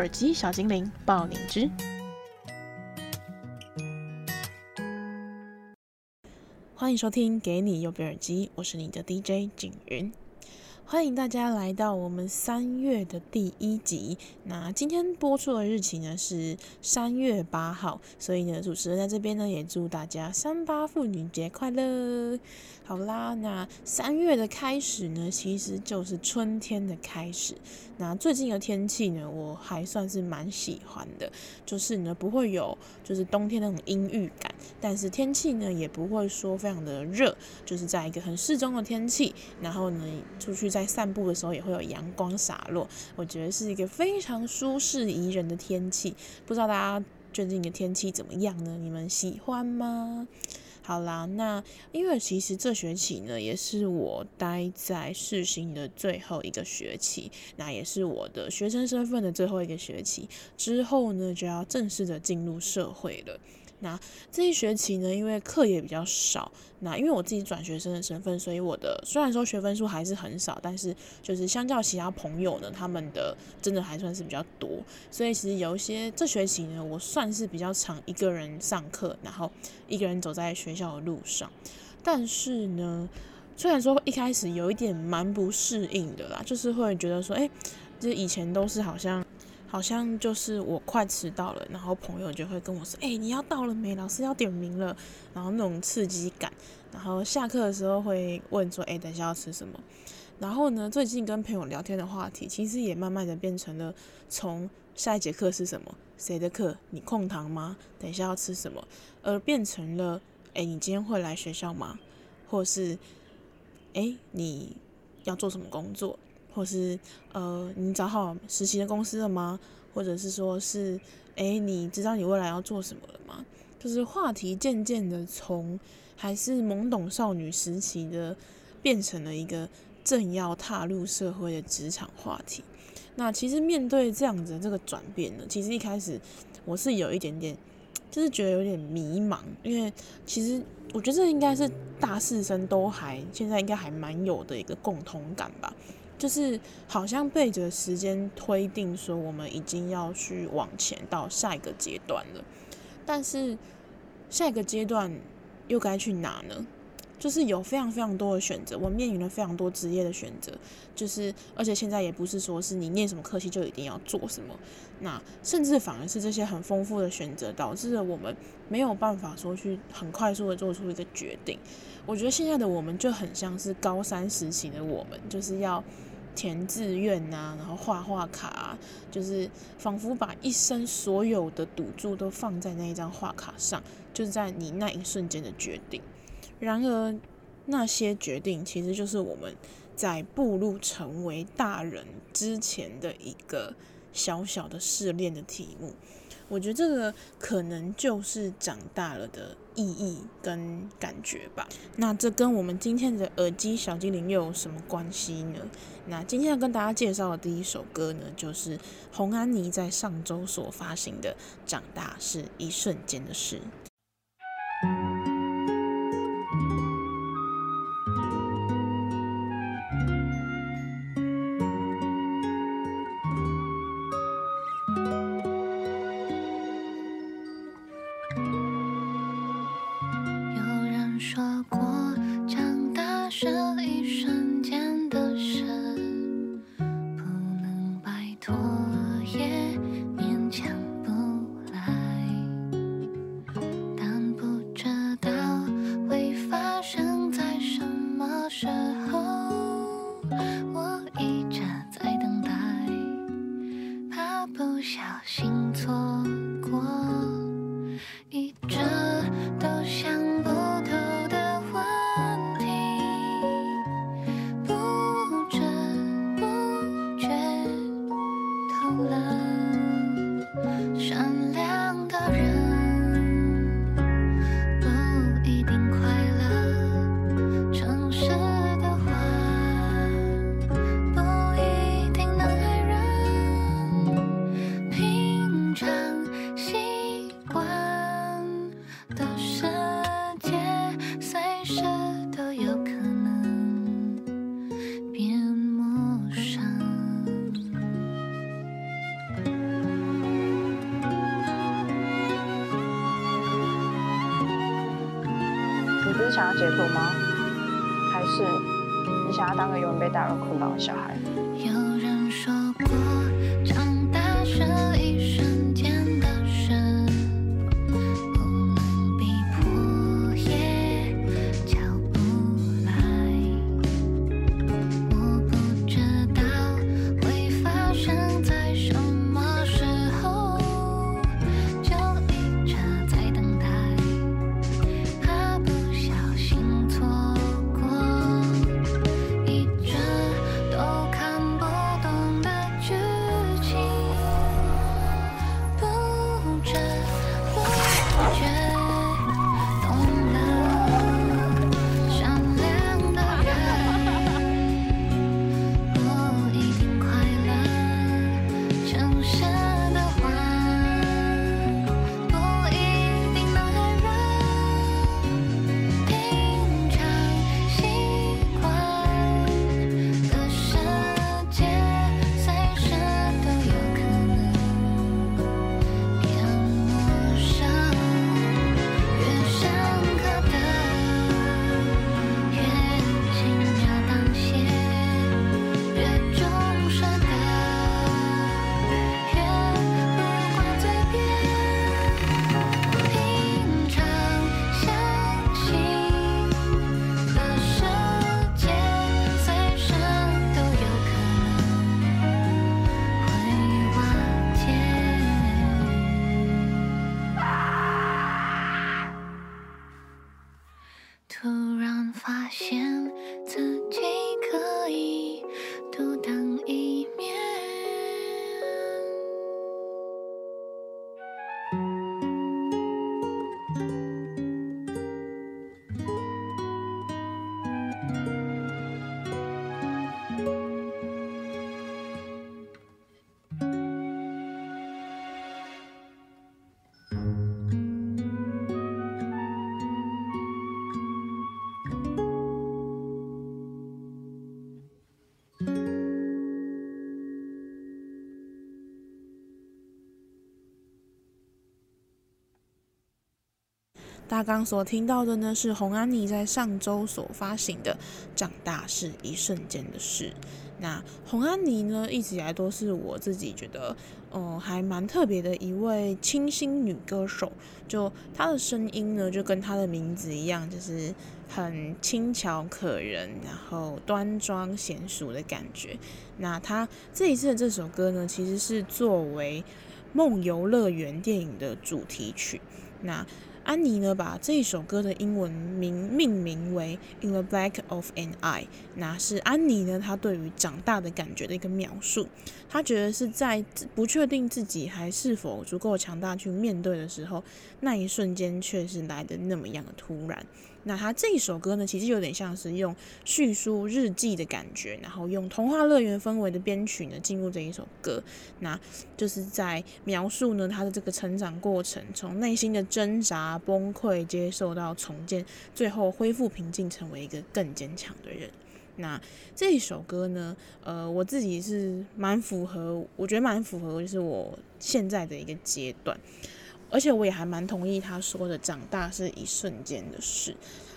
耳机小精灵爆你知，欢迎收听《给你右边耳机》，我是你的 DJ 景云。欢迎大家来到我们三月的第一集。那今天播出的日期呢是三月八号，所以呢，主持人在这边呢也祝大家三八妇女节快乐。好啦，那三月的开始呢，其实就是春天的开始。那最近的天气呢，我还算是蛮喜欢的，就是呢不会有就是冬天那种阴郁感，但是天气呢也不会说非常的热，就是在一个很适中的天气。然后呢，出去在散步的时候也会有阳光洒落，我觉得是一个非常舒适宜人的天气。不知道大家最近的天气怎么样呢？你们喜欢吗？好啦，那因为其实这学期呢，也是我待在世新的最后一个学期，那也是我的学生身份的最后一个学期，之后呢就要正式的进入社会了。那这一学期呢，因为课也比较少，那因为我自己转学生的身份，所以我的虽然说学分数还是很少，但是就是相较其他朋友呢，他们的真的还算是比较多，所以其实有一些这学期呢，我算是比较常一个人上课，然后一个人走在学校的路上，但是呢，虽然说一开始有一点蛮不适应的啦，就是会觉得说，哎，就是以前都是好像。好像就是我快迟到了，然后朋友就会跟我说：“哎，你要到了没？老师要点名了。”然后那种刺激感。然后下课的时候会问说：“哎，等一下要吃什么？”然后呢，最近跟朋友聊天的话题，其实也慢慢的变成了从下一节课是什么？谁的课？你空堂吗？等一下要吃什么？而变成了：“哎，你今天会来学校吗？”或是：“哎，你要做什么工作？”或是呃，你找好实习的公司了吗？或者是说是，哎、你知道你未来要做什么了吗？就是话题渐渐的从还是懵懂少女时期的，变成了一个正要踏入社会的职场话题。那其实面对这样子这个转变呢，其实一开始我是有一点点，就是觉得有点迷茫，因为其实我觉得这应该是大四生都还现在应该还蛮有的一个共同感吧。就是好像背着时间推定说，我们已经要去往前到下一个阶段了，但是下一个阶段又该去哪呢？就是有非常非常多的选择，我面临了非常多职业的选择，就是而且现在也不是说是你念什么科系就一定要做什么，那甚至反而是这些很丰富的选择导致了我们没有办法说去很快速的做出一个决定。我觉得现在的我们就很像是高三时期的我们，就是要。填志愿呐，然后画画卡啊，就是仿佛把一生所有的赌注都放在那一张画卡上，就是在你那一瞬间的决定。然而，那些决定其实就是我们在步入成为大人之前的一个小小的试炼的题目。我觉得这个可能就是长大了的意义跟感觉吧。那这跟我们今天的耳机小精灵又有什么关系呢？那今天要跟大家介绍的第一首歌呢，就是红安妮在上周所发行的《长大是一瞬间的事》。突然发现自己可以独当。大家刚所听到的呢，是洪安妮在上周所发行的《长大是一瞬间的事》。那洪安妮呢，一直以来都是我自己觉得，嗯、还蛮特别的一位清新女歌手。就她的声音呢，就跟她的名字一样，就是很轻巧可人，然后端庄娴熟的感觉。那她这一次的这首歌呢，其实是作为《梦游乐园》电影的主题曲。那安妮呢，把这首歌的英文名命名为《In the Black of an Eye》，那是安妮呢，她对于长大的感觉的一个描述。她觉得是在不确定自己还是否足够强大去面对的时候，那一瞬间却是来的那么样的突然。那他这一首歌呢，其实有点像是用叙述日记的感觉，然后用童话乐园氛围的编曲呢进入这一首歌，那就是在描述呢他的这个成长过程，从内心的挣扎、崩溃、接受到重建，最后恢复平静，成为一个更坚强的人。那这一首歌呢，呃，我自己是蛮符合，我觉得蛮符合，就是我现在的一个阶段。而且我也还蛮同意他说的，长大是一瞬间的事。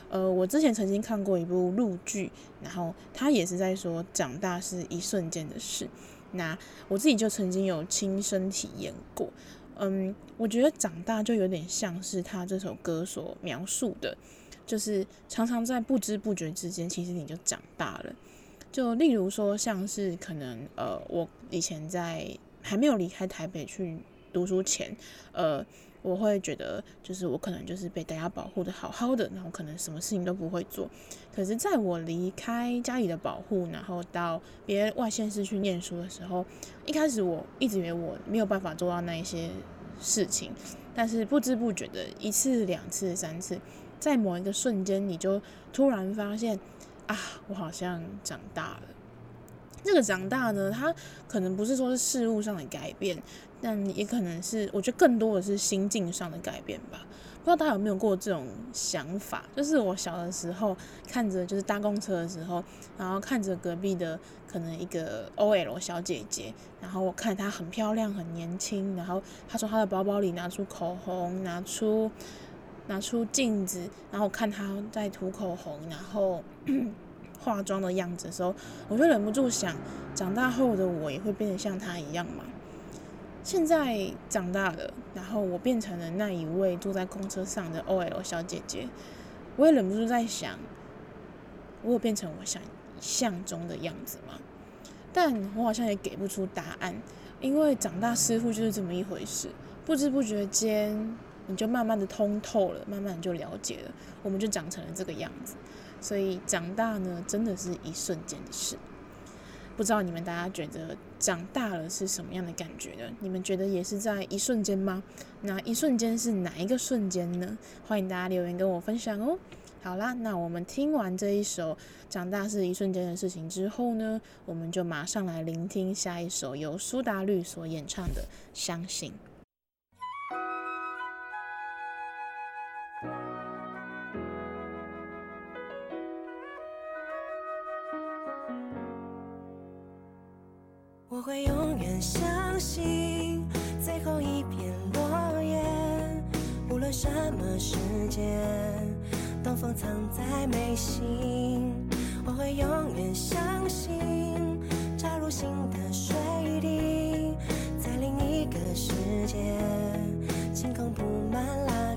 呃，我之前曾经看过一部陆剧，然后他也是在说长大是一瞬间的事。那我自己就曾经有亲身体验过。嗯，我觉得长大就有点像是他这首歌所描述的，就是常常在不知不觉之间，其实你就长大了。就例如说，像是可能呃，我以前在还没有离开台北去。读书前，呃，我会觉得就是我可能就是被大家保护得好好的，然后可能什么事情都不会做。可是，在我离开家里的保护，然后到别外县市去念书的时候，一开始我一直以为我没有办法做到那一些事情，但是不知不觉的一次、两次、三次，在某一个瞬间，你就突然发现啊，我好像长大了。这个长大呢，它可能不是说是事物上的改变。但也可能是，我觉得更多的是心境上的改变吧。不知道大家有没有过这种想法？就是我小的时候看着，就是搭公车的时候，然后看着隔壁的可能一个 OL 小姐姐，然后我看她很漂亮、很年轻，然后她从她的包包里拿出口红，拿出拿出镜子，然后看她在涂口红，然后 化妆的样子的时候，我就忍不住想，长大后的我也会变得像她一样吗？现在长大了，然后我变成了那一位坐在公车上的 OL 小姐姐，我也忍不住在想，我有变成我想象中的样子吗？但我好像也给不出答案，因为长大似乎就是这么一回事，不知不觉间你就慢慢的通透了，慢慢就了解了，我们就长成了这个样子。所以长大呢，真的是一瞬间的事。不知道你们大家觉得长大了是什么样的感觉呢？你们觉得也是在一瞬间吗？那一瞬间是哪一个瞬间呢？欢迎大家留言跟我分享哦。好啦，那我们听完这一首《长大是一瞬间的事情》之后呢，我们就马上来聆听下一首由苏打绿所演唱的《相信》。我会永远相信最后一片落叶，无论什么时间，东风藏在眉心。我会永远相信，插入心的水滴，在另一个世界，晴空布满拉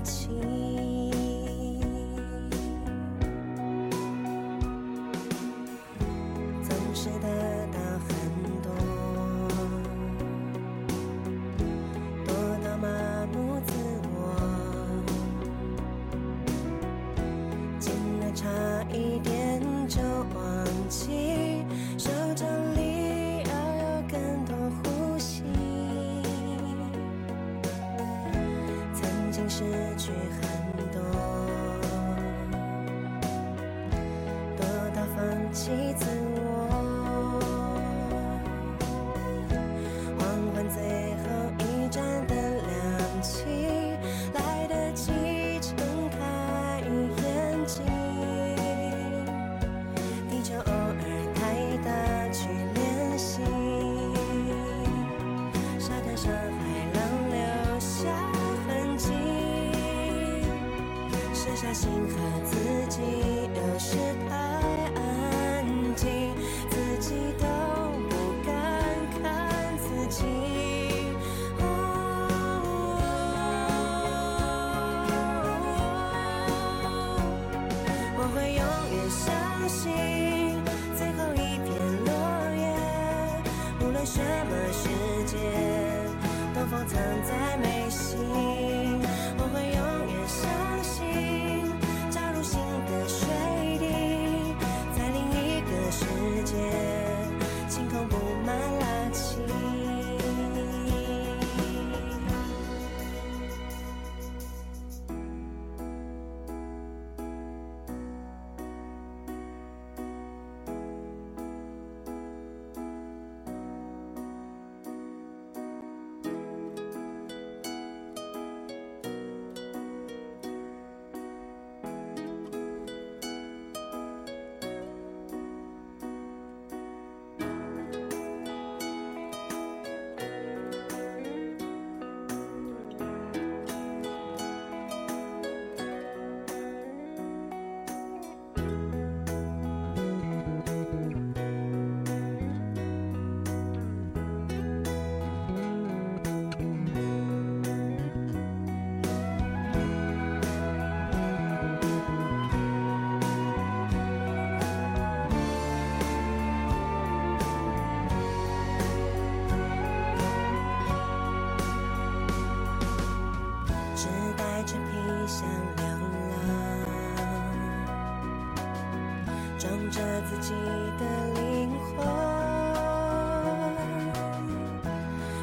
着自己的灵魂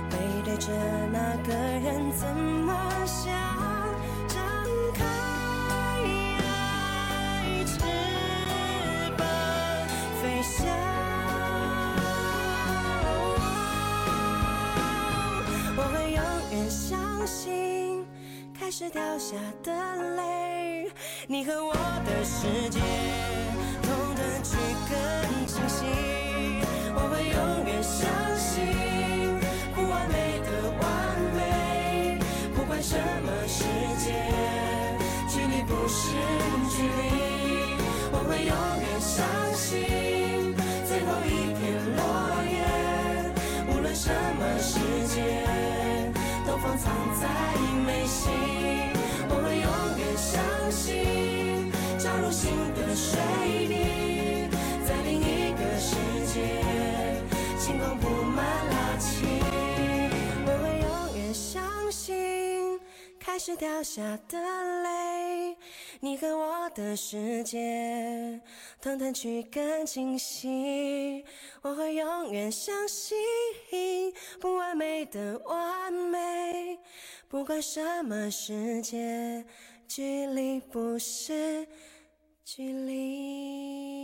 背对着那个人怎么想张开爱翅膀飞翔？我会永远相信开始掉下的泪你和我的世界。是距离。我会永远相信最后一片落叶，无论什么时间，东方藏在眉心。我会永远相信，加入新的水滴，在另一个世界，星光布满拉起。开始掉下的泪，你和我的世界，通通去更清晰。我会永远相信，不完美的完美，不管什么世界，距离不是距离。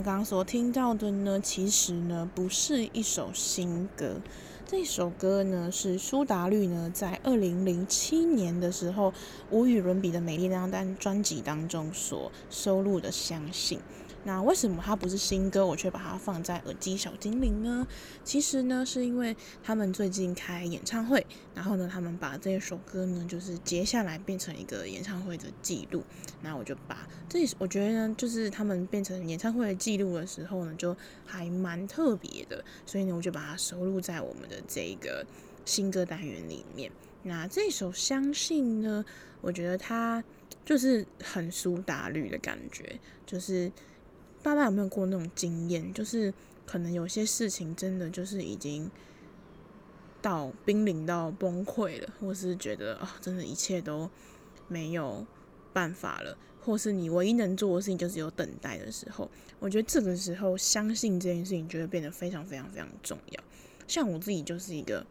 刚刚所听到的呢，其实呢不是一首新歌，这首歌呢是苏打绿呢在二零零七年的时候，《无与伦比的美丽》那张单专辑当中所收录的《相信》。那为什么它不是新歌，我却把它放在耳机小精灵呢？其实呢，是因为他们最近开演唱会，然后呢，他们把这首歌呢，就是接下来变成一个演唱会的记录。那我就把这，我觉得呢，就是他们变成演唱会的记录的时候呢，就还蛮特别的，所以呢，我就把它收录在我们的这个新歌单元里面。那这首《相信》呢，我觉得它就是很苏打绿的感觉，就是。大家有没有过那种经验？就是可能有些事情真的就是已经到濒临到崩溃了，或是觉得啊、真的一切都没有办法了，或是你唯一能做的事情就是有等待的时候，我觉得这个时候相信这件事情就会变得非常非常非常重要。像我自己就是一个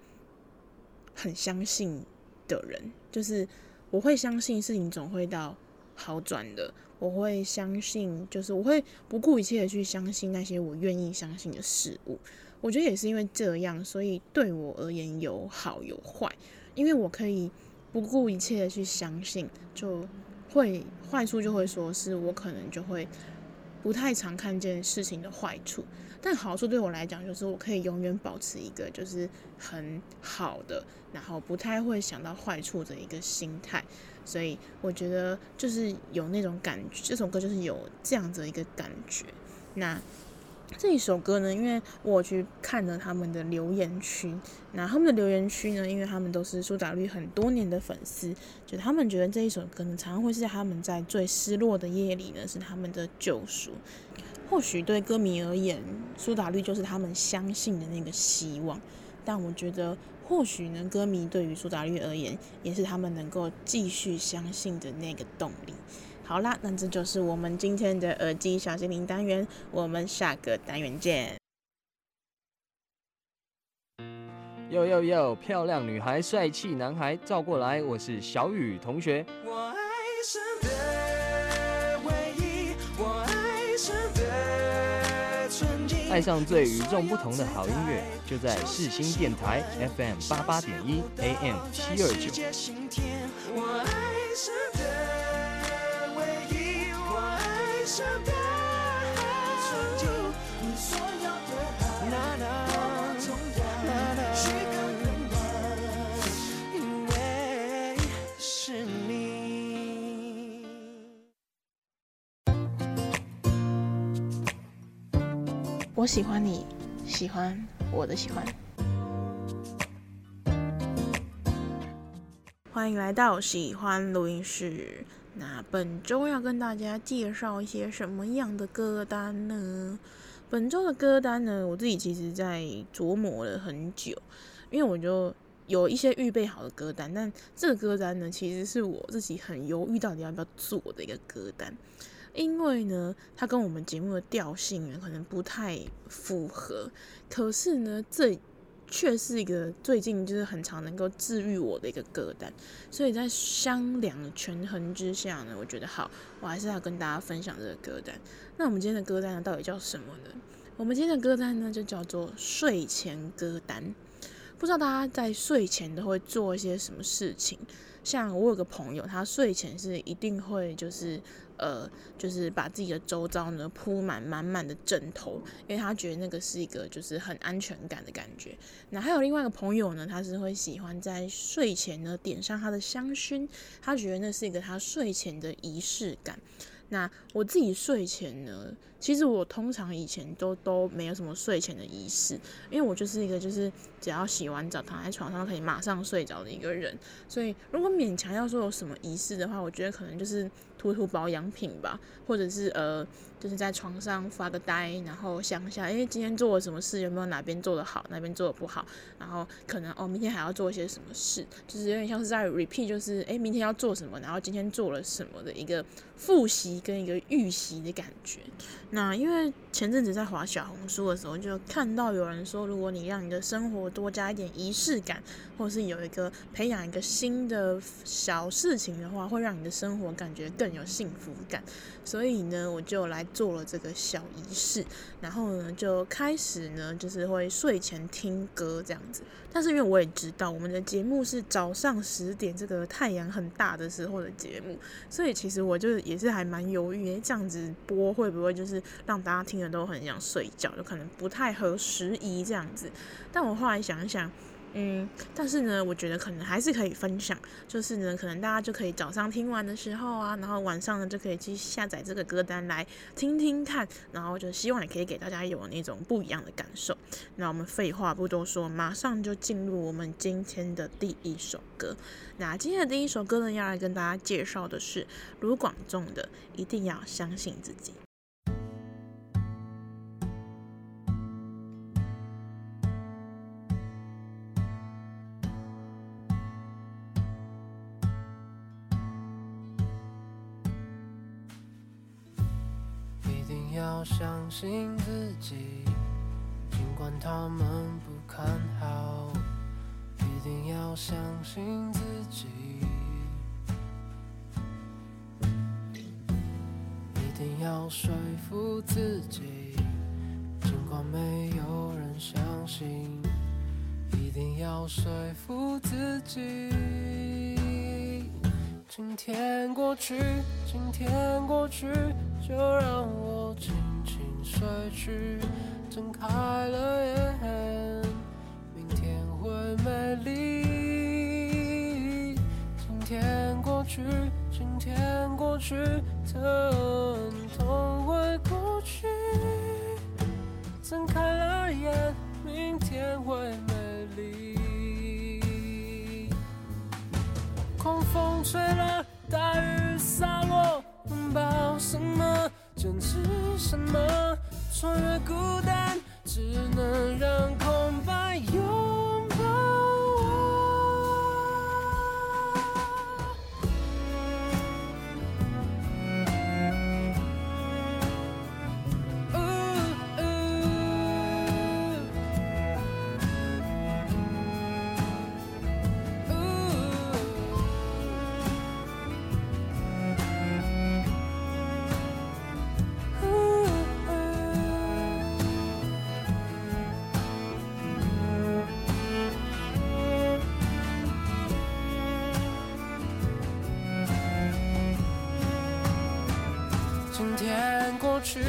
很相信的人，就是我会相信事情总会到好转的。我会相信，就是我会不顾一切的去相信那些我愿意相信的事物。我觉得也是因为这样，所以对我而言有好有坏。因为我可以不顾一切的去相信，就会坏处就会说是我可能就会不太常看见事情的坏处。但好处对我来讲，就是我可以永远保持一个就是很好的，然后不太会想到坏处的一个心态。所以我觉得就是有那种感觉，这首歌就是有这样子的一个感觉。那这一首歌呢，因为我去看了他们的留言区，那他们的留言区呢，因为他们都是苏打绿很多年的粉丝，就他们觉得这一首歌呢，常常会是他们在最失落的夜里呢，是他们的救赎。或许对歌迷而言，苏打绿就是他们相信的那个希望，但我觉得。或许呢，歌迷对于苏打绿而言，也是他们能够继续相信的那个动力。好啦，那这就是我们今天的耳机小精灵单元，我们下个单元见。呦呦呦，漂亮女孩，帅气男孩，照过来，我是小雨同学。爱爱上最与众不同的好音乐，就在世新电台 FM 八八点一 AM 七二九。我喜欢你，喜欢我的喜欢。欢迎来到喜欢录音室。那本周要跟大家介绍一些什么样的歌单呢？本周的歌单呢，我自己其实在琢磨了很久，因为我就有一些预备好的歌单，但这个歌单呢，其实是我自己很犹豫到底要不要做的一个歌单。因为呢，它跟我们节目的调性呢，可能不太符合。可是呢，这却是一个最近就是很常能够治愈我的一个歌单。所以在商量权衡之下呢，我觉得好，我还是要跟大家分享这个歌单。那我们今天的歌单呢，到底叫什么呢？我们今天的歌单呢，就叫做睡前歌单。不知道大家在睡前都会做一些什么事情？像我有个朋友，他睡前是一定会就是呃，就是把自己的周遭呢铺满满满的枕头，因为他觉得那个是一个就是很安全感的感觉。那还有另外一个朋友呢，他是会喜欢在睡前呢点上他的香薰，他觉得那是一个他睡前的仪式感。那我自己睡前呢，其实我通常以前都都没有什么睡前的仪式，因为我就是一个就是只要洗完澡躺在床上可以马上睡着的一个人，所以如果勉强要说有什么仪式的话，我觉得可能就是涂涂保养品吧，或者是呃。就是在床上发个呆，然后想一下，哎，今天做了什么事？有没有哪边做的好，哪边做的不好？然后可能哦，明天还要做一些什么事？就是有点像是在 repeat，就是哎，明天要做什么，然后今天做了什么的一个复习跟一个预习的感觉。那因为前阵子在滑小红书的时候，就看到有人说，如果你让你的生活多加一点仪式感，或是有一个培养一个新的小事情的话，会让你的生活感觉更有幸福感。所以呢，我就来做了这个小仪式，然后呢，就开始呢，就是会睡前听歌这样子。但是因为我也知道我们的节目是早上十点这个太阳很大的时候的节目，所以其实我就也是还蛮犹豫，诶，这样子播会不会就是让大家听了都很想睡觉，就可能不太合时宜这样子。但我后来想一想。嗯，但是呢，我觉得可能还是可以分享，就是呢，可能大家就可以早上听完的时候啊，然后晚上呢就可以去下载这个歌单来听听看，然后就希望也可以给大家有那种不一样的感受。那我们废话不多说，马上就进入我们今天的第一首歌。那今天的第一首歌呢，要来跟大家介绍的是卢广仲的《一定要相信自己》。信自己，尽管他们不看好。一定要相信自己，一定要说服自己，尽管没有人相信。一定要说服自己，今天过去，今天过去。就让我轻轻睡去，睁开了眼，明天会美丽。今天过去，今天过去，疼痛会过去。睁开了眼，明天会美丽。狂风吹了，大雨洒落。拥抱什么？坚持什么？去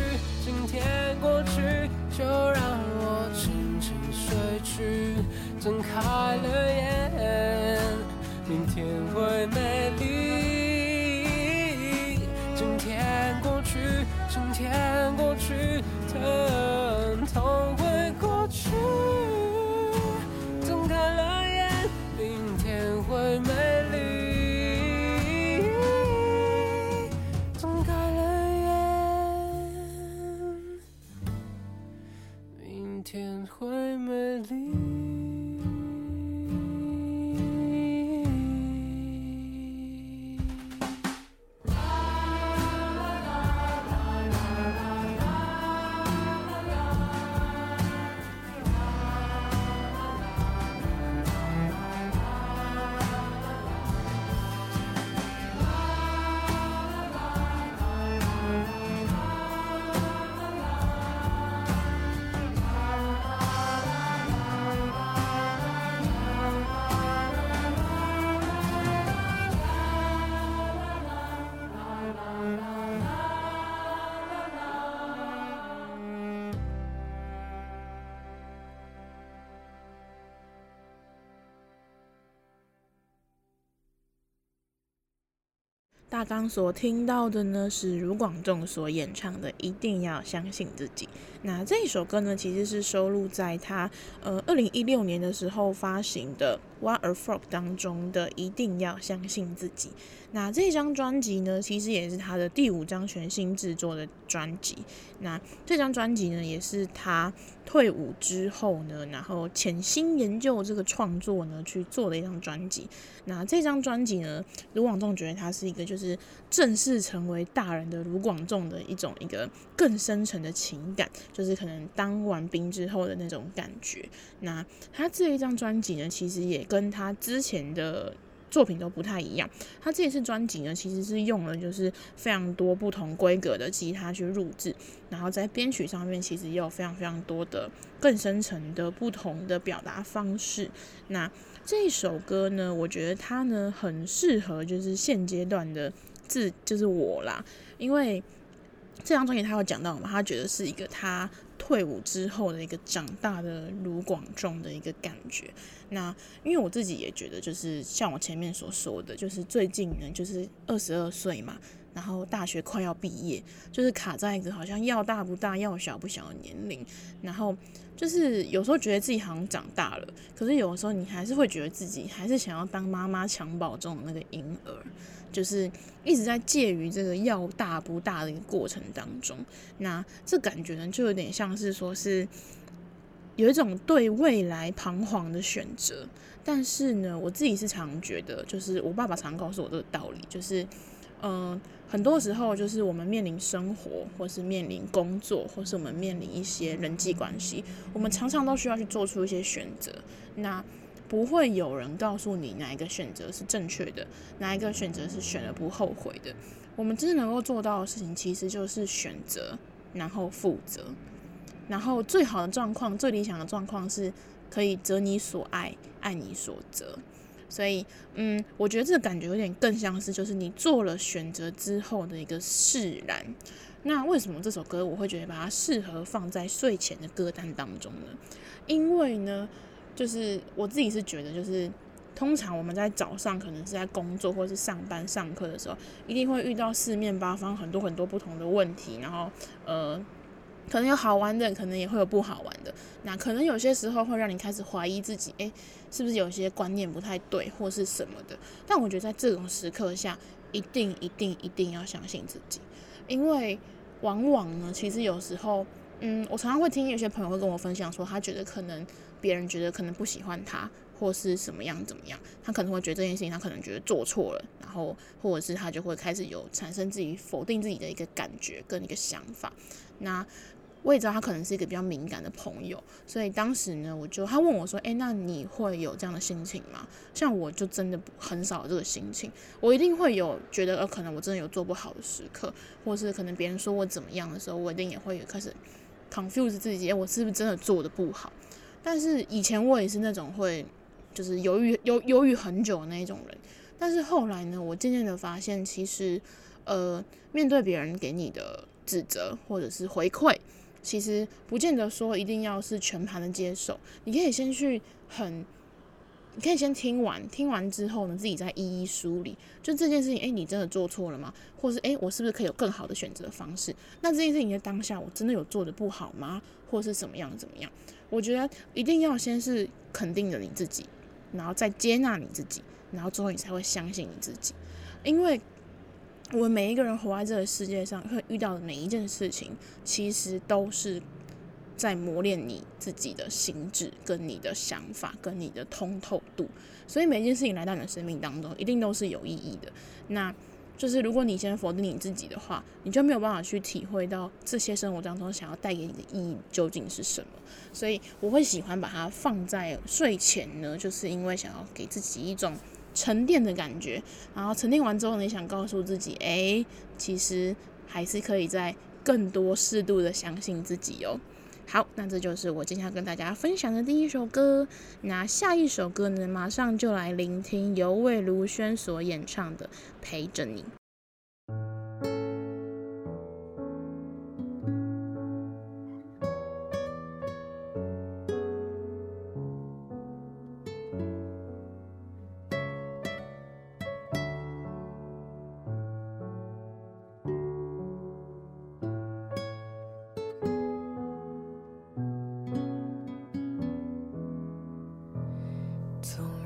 大纲所听到的呢，是卢广仲所演唱的《一定要相信自己》。那这一首歌呢，其实是收录在他呃二零一六年的时候发行的《What a Frog》当中的《一定要相信自己》。那这张专辑呢，其实也是他的第五张全新制作的专辑。那这张专辑呢，也是他退伍之后呢，然后潜心研究这个创作呢，去做的一张专辑。那这张专辑呢，卢广仲觉得他是一个就是正式成为大人的卢广仲的一种一个更深沉的情感，就是可能当完兵之后的那种感觉。那他这一张专辑呢，其实也跟他之前的。作品都不太一样，他这一次专辑呢，其实是用了就是非常多不同规格的吉他去录制，然后在编曲上面其实也有非常非常多的更深层的不同的表达方式。那这一首歌呢，我觉得它呢很适合就是现阶段的自就是我啦，因为这张专辑他有讲到嘛，他觉得是一个他。退伍之后的一个长大的卢广仲的一个感觉。那因为我自己也觉得，就是像我前面所说的，就是最近呢，就是二十二岁嘛，然后大学快要毕业，就是卡在一个好像要大不大，要小不小的年龄。然后就是有时候觉得自己好像长大了，可是有的时候你还是会觉得自己还是想要当妈妈襁褓中的那个婴儿。就是一直在介于这个要大不大的一个过程当中，那这感觉呢，就有点像是说是有一种对未来彷徨的选择。但是呢，我自己是常觉得，就是我爸爸常告诉我这个道理，就是嗯、很多时候就是我们面临生活，或是面临工作，或是我们面临一些人际关系，我们常常都需要去做出一些选择。那不会有人告诉你哪一个选择是正确的，哪一个选择是选了不后悔的。我们真正能够做到的事情，其实就是选择，然后负责。然后最好的状况，最理想的状况是可以择你所爱，爱你所择。所以，嗯，我觉得这个感觉有点更像是，就是你做了选择之后的一个释然。那为什么这首歌我会觉得把它适合放在睡前的歌单当中呢？因为呢。就是我自己是觉得，就是通常我们在早上可能是在工作或是上班上课的时候，一定会遇到四面八方很多很多不同的问题，然后呃，可能有好玩的，可能也会有不好玩的。那可能有些时候会让你开始怀疑自己，诶，是不是有些观念不太对，或是什么的。但我觉得在这种时刻下，一定一定一定要相信自己，因为往往呢，其实有时候，嗯，我常常会听有些朋友会跟我分享说，他觉得可能。别人觉得可能不喜欢他，或是什么样怎么样，他可能会觉得这件事情，他可能觉得做错了，然后或者是他就会开始有产生自己否定自己的一个感觉跟一个想法。那我也知道他可能是一个比较敏感的朋友，所以当时呢，我就他问我说：“诶，那你会有这样的心情吗？”像我就真的很少有这个心情，我一定会有觉得呃，可能我真的有做不好的时刻，或是可能别人说我怎么样的时候，我一定也会开始 confuse 自己，诶，我是不是真的做的不好？但是以前我也是那种会，就是犹豫犹犹豫很久的那种人。但是后来呢，我渐渐的发现，其实，呃，面对别人给你的指责或者是回馈，其实不见得说一定要是全盘的接受。你可以先去很，你可以先听完，听完之后呢，自己再一一梳理。就这件事情，诶，你真的做错了吗？或是诶，我是不是可以有更好的选择方式？那这件事情在当下，我真的有做的不好吗？或是怎么样怎么样？我觉得一定要先是肯定了你自己，然后再接纳你自己，然后之后你才会相信你自己。因为我们每一个人活在这个世界上，会遇到的每一件事情，其实都是在磨练你自己的心智、跟你的想法、跟你的通透度。所以每一件事情来到你的生命当中，一定都是有意义的。那就是如果你先否定你自己的话，你就没有办法去体会到这些生活当中想要带给你的意义究竟是什么。所以我会喜欢把它放在睡前呢，就是因为想要给自己一种沉淀的感觉。然后沉淀完之后，你想告诉自己，诶，其实还是可以再更多适度的相信自己哦。好，那这就是我今天要跟大家分享的第一首歌。那下一首歌呢，马上就来聆听由魏如萱所演唱的《陪着你》。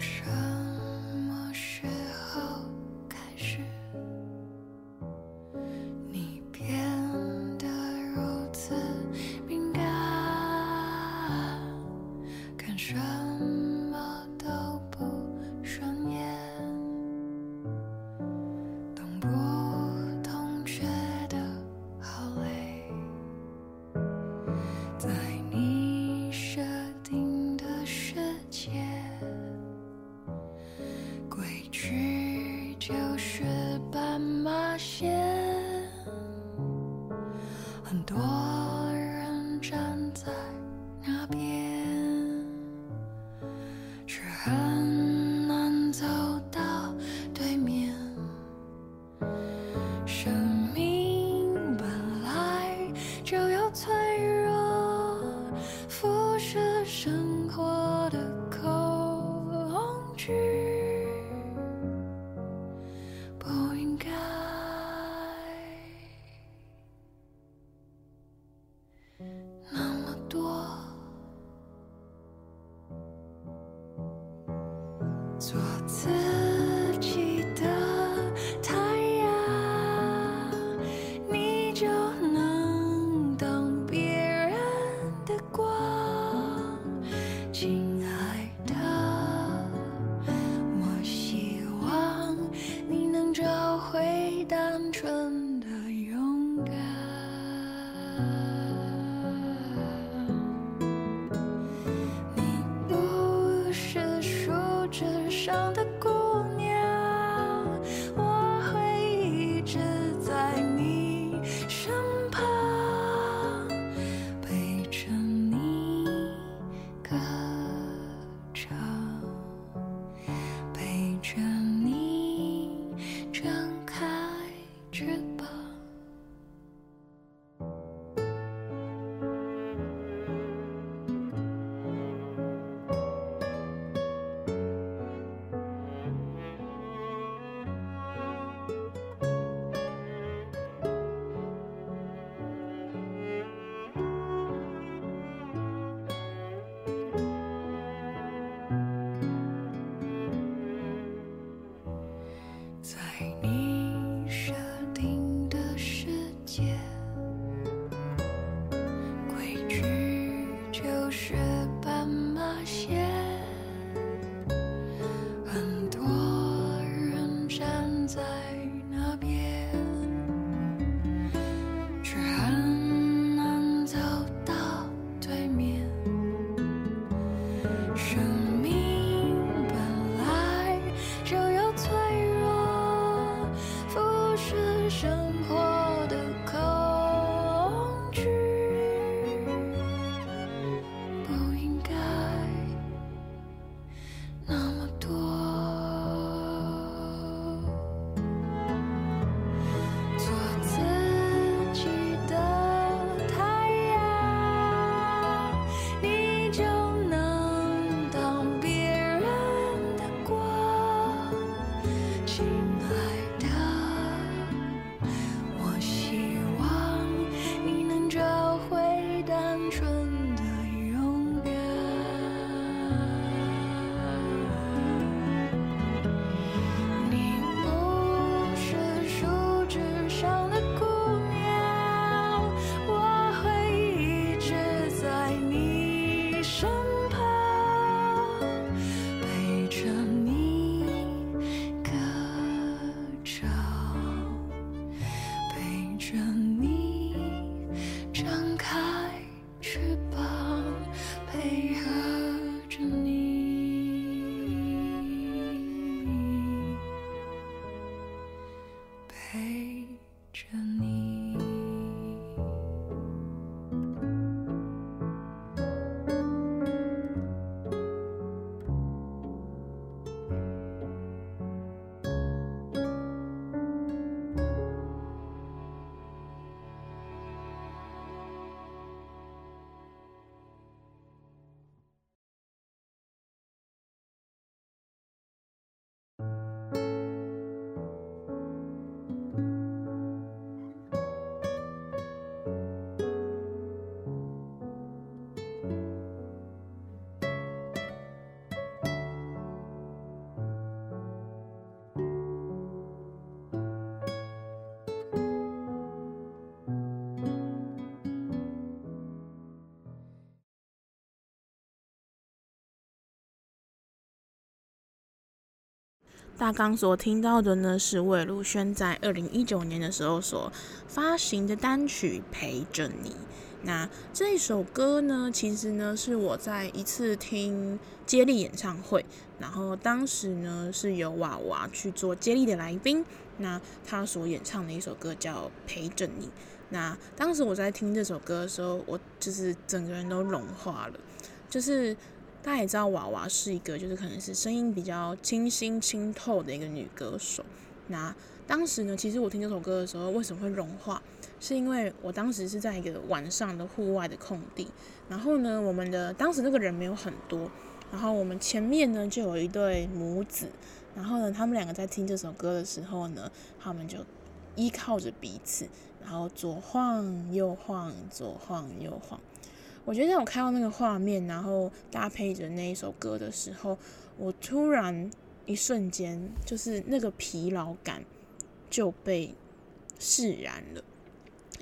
从大纲所听到的呢，是魏如萱在二零一九年的时候所发行的单曲《陪着你》。那这首歌呢，其实呢是我在一次听接力演唱会，然后当时呢是由娃娃去做接力的来宾，那他所演唱的一首歌叫《陪着你》。那当时我在听这首歌的时候，我就是整个人都融化了。就是大家也知道，娃娃是一个就是可能是声音比较清新清透的一个女歌手。那当时呢，其实我听这首歌的时候，为什么会融化？是因为我当时是在一个晚上的户外的空地，然后呢，我们的当时那个人没有很多，然后我们前面呢就有一对母子，然后呢，他们两个在听这首歌的时候呢，他们就依靠着彼此。然后左晃右晃，左晃右晃。我觉得在我看到那个画面，然后搭配着那一首歌的时候，我突然一瞬间，就是那个疲劳感就被释然了。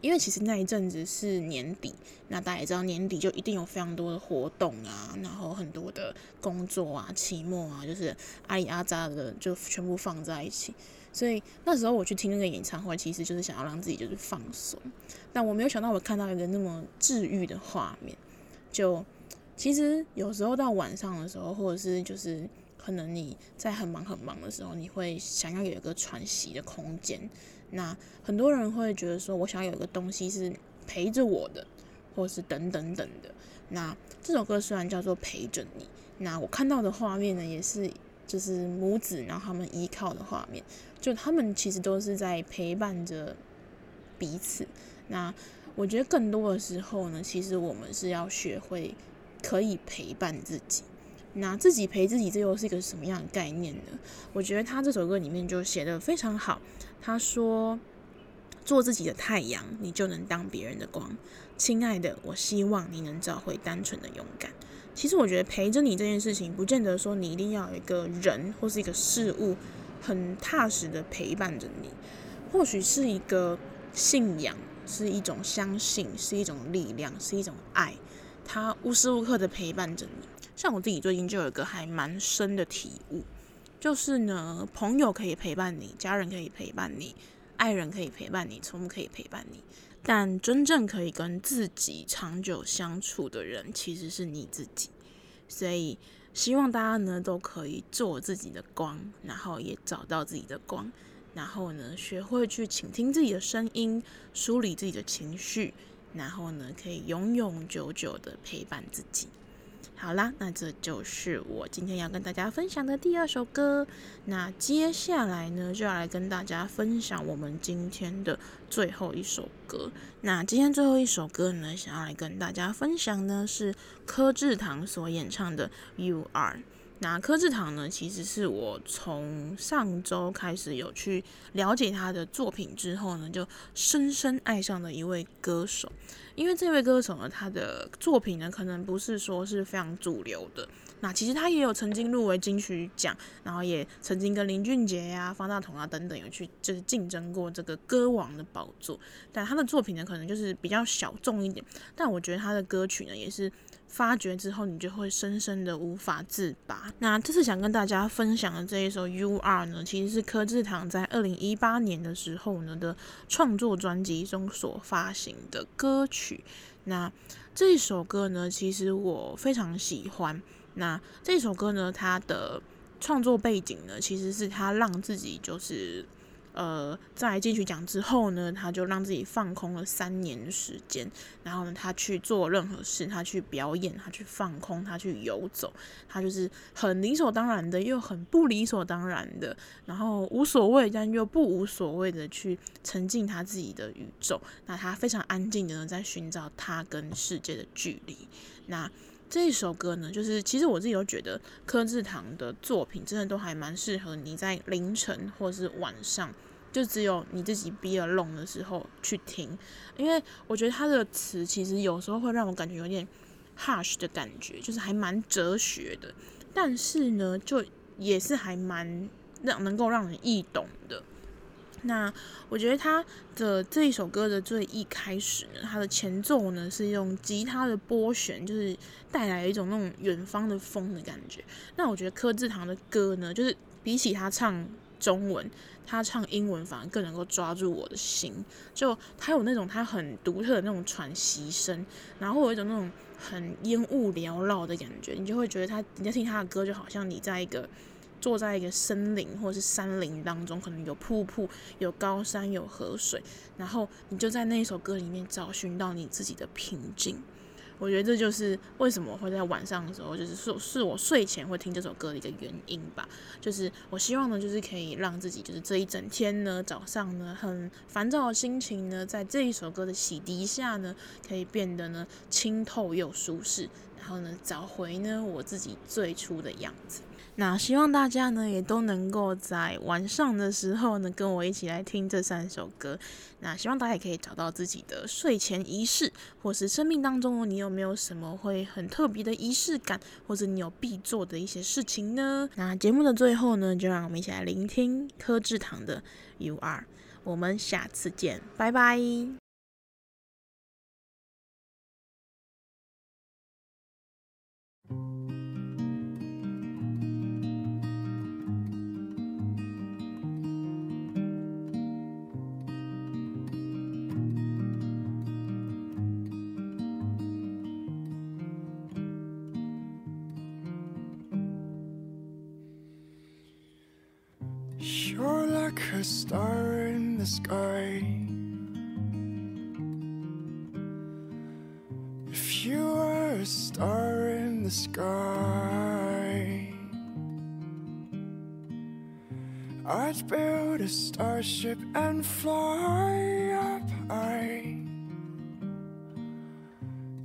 因为其实那一阵子是年底，那大家也知道，年底就一定有非常多的活动啊，然后很多的工作啊、期末啊，就是阿里阿扎的就全部放在一起。所以那时候我去听那个演唱会，其实就是想要让自己就是放松。但我没有想到，我看到一个那么治愈的画面。就其实有时候到晚上的时候，或者是就是可能你在很忙很忙的时候，你会想要有一个喘息的空间。那很多人会觉得说，我想要有一个东西是陪着我的，或者是等等等的。那这首歌虽然叫做陪着你，那我看到的画面呢，也是。就是母子，然后他们依靠的画面，就他们其实都是在陪伴着彼此。那我觉得更多的时候呢，其实我们是要学会可以陪伴自己。那自己陪自己，这又是一个什么样的概念呢？我觉得他这首歌里面就写得非常好。他说：“做自己的太阳，你就能当别人的光。亲爱的，我希望你能找回单纯的勇敢。”其实我觉得陪着你这件事情，不见得说你一定要有一个人或是一个事物很踏实的陪伴着你，或许是一个信仰，是一种相信，是一种力量，是一种爱，它无时无刻的陪伴着你。像我自己最近就有一个还蛮深的体悟，就是呢，朋友可以陪伴你，家人可以陪伴你，爱人可以陪伴你，宠物可以陪伴你。但真正可以跟自己长久相处的人，其实是你自己。所以，希望大家呢都可以做自己的光，然后也找到自己的光，然后呢学会去倾听自己的声音，梳理自己的情绪，然后呢可以永永久久的陪伴自己。好啦，那这就是我今天要跟大家分享的第二首歌。那接下来呢，就要来跟大家分享我们今天的最后一首歌。那今天最后一首歌呢，想要来跟大家分享呢，是柯志堂所演唱的《You Are》。那柯志堂呢，其实是我从上周开始有去了解他的作品之后呢，就深深爱上的一位歌手。因为这位歌手呢，他的作品呢，可能不是说是非常主流的。那其实他也有曾经入围金曲奖，然后也曾经跟林俊杰呀、方大同啊等等有去就是竞争过这个歌王的宝座。但他的作品呢，可能就是比较小众一点。但我觉得他的歌曲呢，也是。发掘之后，你就会深深的无法自拔。那这次想跟大家分享的这一首《U R》呢，其实是柯智堂在二零一八年的时候呢的创作专辑中所发行的歌曲。那这一首歌呢，其实我非常喜欢。那这首歌呢，它的创作背景呢，其实是他让自己就是。呃，在金曲奖之后呢，他就让自己放空了三年时间，然后呢，他去做任何事，他去表演，他去放空，他去游走，他就是很理所当然的，又很不理所当然的，然后无所谓，但又不无所谓的去沉浸他自己的宇宙。那他非常安静的呢，在寻找他跟世界的距离。那这一首歌呢，就是其实我自己都觉得柯智堂的作品真的都还蛮适合你在凌晨或是晚上。就只有你自己 be alone 的时候去听，因为我觉得他的词其实有时候会让我感觉有点 harsh 的感觉，就是还蛮哲学的，但是呢，就也是还蛮让能够让人易懂的。那我觉得他的这一首歌的最一开始呢，他的前奏呢是用吉他的拨弦，就是带来一种那种远方的风的感觉。那我觉得柯智堂的歌呢，就是比起他唱中文，他唱英文反而更能够抓住我的心。就他有那种他很独特的那种喘息声，然后有一种那种很烟雾缭绕的感觉，你就会觉得他你在听他的歌，就好像你在一个。坐在一个森林或是山林当中，可能有瀑布、有高山、有河水，然后你就在那首歌里面找寻到你自己的平静。我觉得这就是为什么会在晚上的时候，就是是是我睡前会听这首歌的一个原因吧。就是我希望呢，就是可以让自己，就是这一整天呢，早上呢很烦躁的心情呢，在这一首歌的洗涤下呢，可以变得呢清透又舒适，然后呢找回呢我自己最初的样子。那希望大家呢也都能够在晚上的时候呢跟我一起来听这三首歌。那希望大家也可以找到自己的睡前仪式，或是生命当中你有没有什么会很特别的仪式感，或者你有必做的一些事情呢？那节目的最后呢，就让我们一起来聆听柯智堂的《You Are》。我们下次见，拜拜。You're like a star in the sky. If you are a star in the sky, I'd build a starship and fly up high.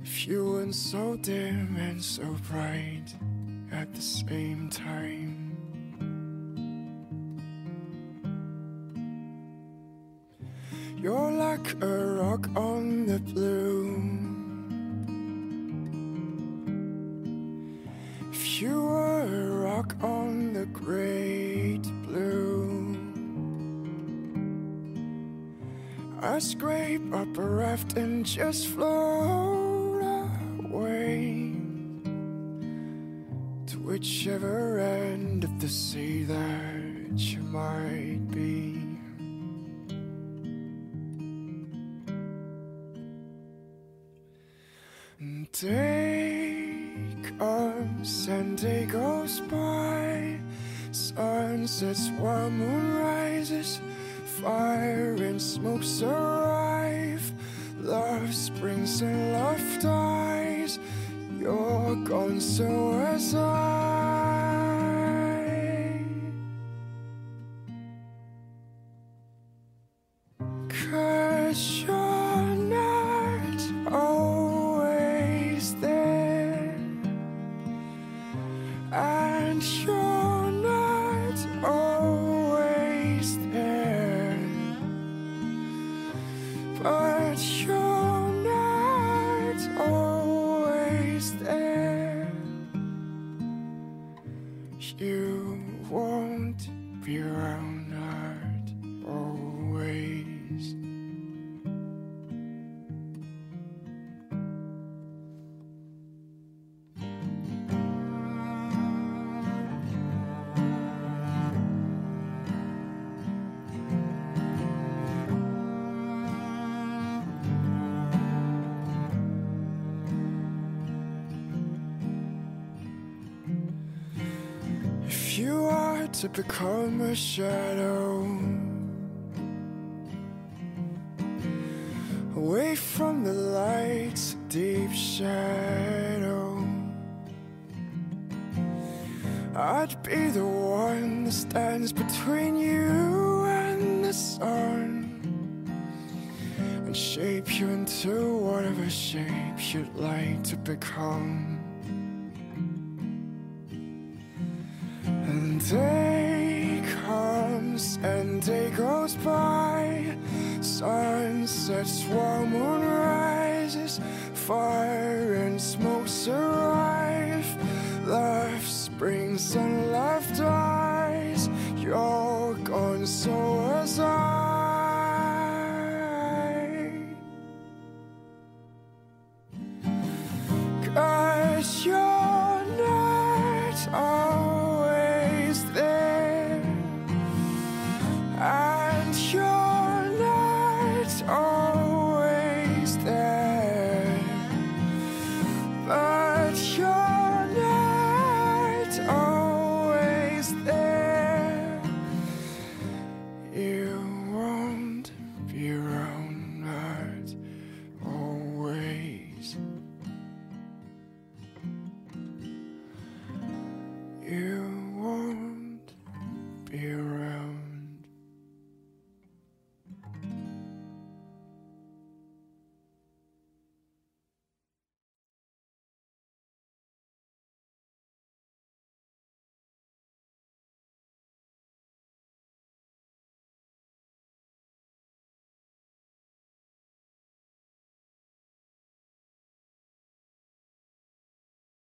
If you weren't so dim and so bright at the same time. Blue. If you were a rock on the great blue. I scrape up a raft and just float sunsets while moon rises, fire and smoke surround. Become a shadow, away from the lights, deep shadow, I'd be the one that stands between you and the sun and shape you into whatever shape you'd like to become. And comes and day goes by. Sun sets while moon rises. Fire and smokes arrive. Life springs and life dies. You're gone, so